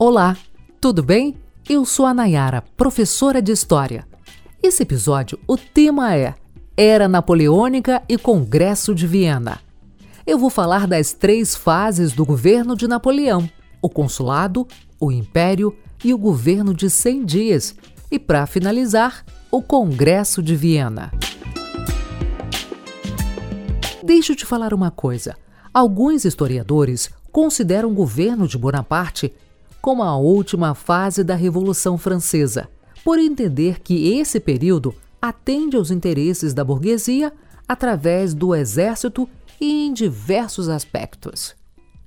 Olá, tudo bem? Eu sou a Nayara, professora de História. Esse episódio, o tema é Era Napoleônica e Congresso de Viena. Eu vou falar das três fases do governo de Napoleão: o consulado, o império e o governo de 100 dias. E, para finalizar, o Congresso de Viena. Deixa eu te falar uma coisa. Alguns historiadores consideram o governo de Bonaparte como a última fase da Revolução Francesa, por entender que esse período atende aos interesses da burguesia através do exército e em diversos aspectos.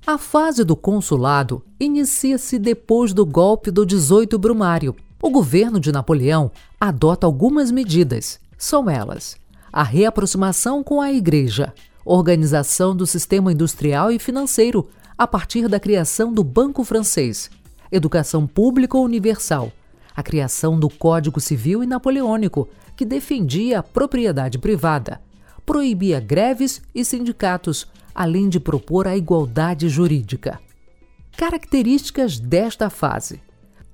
A fase do consulado inicia-se depois do golpe do 18 Brumário. O governo de Napoleão adota algumas medidas. São elas: a reaproximação com a Igreja, organização do sistema industrial e financeiro a partir da criação do Banco Francês, educação pública universal, a criação do Código Civil e Napoleônico, que defendia a propriedade privada, proibia greves e sindicatos, além de propor a igualdade jurídica. Características desta fase: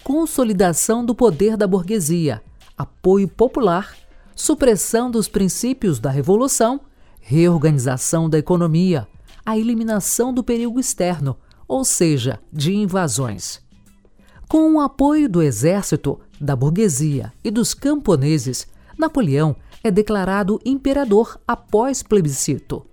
consolidação do poder da burguesia, apoio popular, supressão dos princípios da revolução, reorganização da economia, a eliminação do perigo externo, ou seja, de invasões. Com o apoio do exército, da burguesia e dos camponeses, Napoleão é declarado imperador após plebiscito.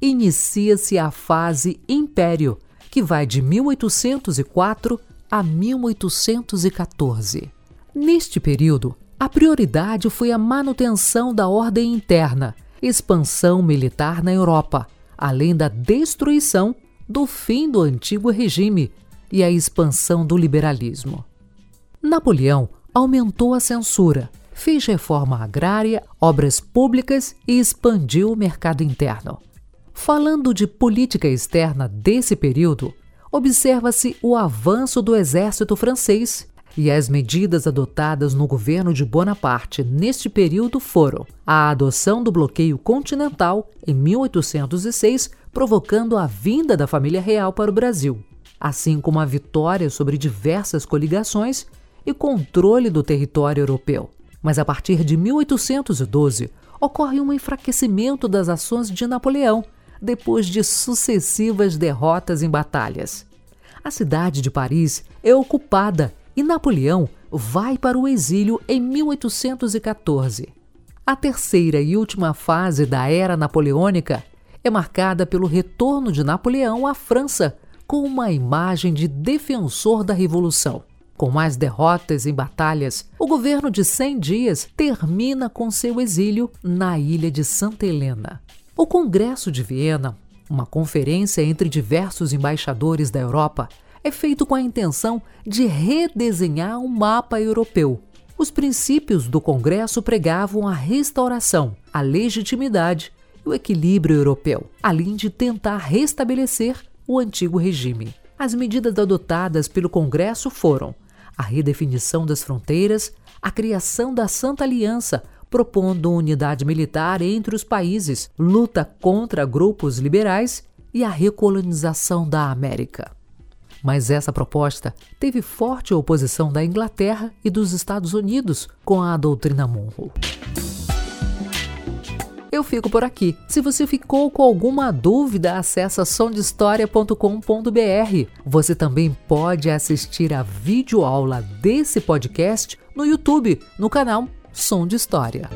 Inicia-se a fase Império, que vai de 1804 a 1814. Neste período, a prioridade foi a manutenção da ordem interna, expansão militar na Europa, além da destruição do fim do antigo regime e a expansão do liberalismo. Napoleão aumentou a censura, fez reforma agrária, obras públicas e expandiu o mercado interno. Falando de política externa desse período, observa-se o avanço do exército francês e as medidas adotadas no governo de Bonaparte neste período foram a adoção do bloqueio continental em 1806, provocando a vinda da família real para o Brasil, assim como a vitória sobre diversas coligações e controle do território europeu. Mas a partir de 1812 ocorre um enfraquecimento das ações de Napoleão, depois de sucessivas derrotas em batalhas. A cidade de Paris é ocupada e Napoleão vai para o exílio em 1814. A terceira e última fase da era napoleônica é marcada pelo retorno de Napoleão à França com uma imagem de defensor da revolução. Com mais derrotas em batalhas, o governo de 100 dias termina com seu exílio na ilha de Santa Helena. O Congresso de Viena, uma conferência entre diversos embaixadores da Europa, é feito com a intenção de redesenhar um mapa europeu. Os princípios do Congresso pregavam a restauração, a legitimidade e o equilíbrio europeu, além de tentar restabelecer o antigo regime. As medidas adotadas pelo Congresso foram a redefinição das fronteiras, a criação da Santa Aliança, propondo unidade militar entre os países, luta contra grupos liberais e a recolonização da América. Mas essa proposta teve forte oposição da Inglaterra e dos Estados Unidos com a doutrina Monroe eu fico por aqui. Se você ficou com alguma dúvida, acesse somdehistoria.com.br. Você também pode assistir a videoaula desse podcast no YouTube, no canal Som de História.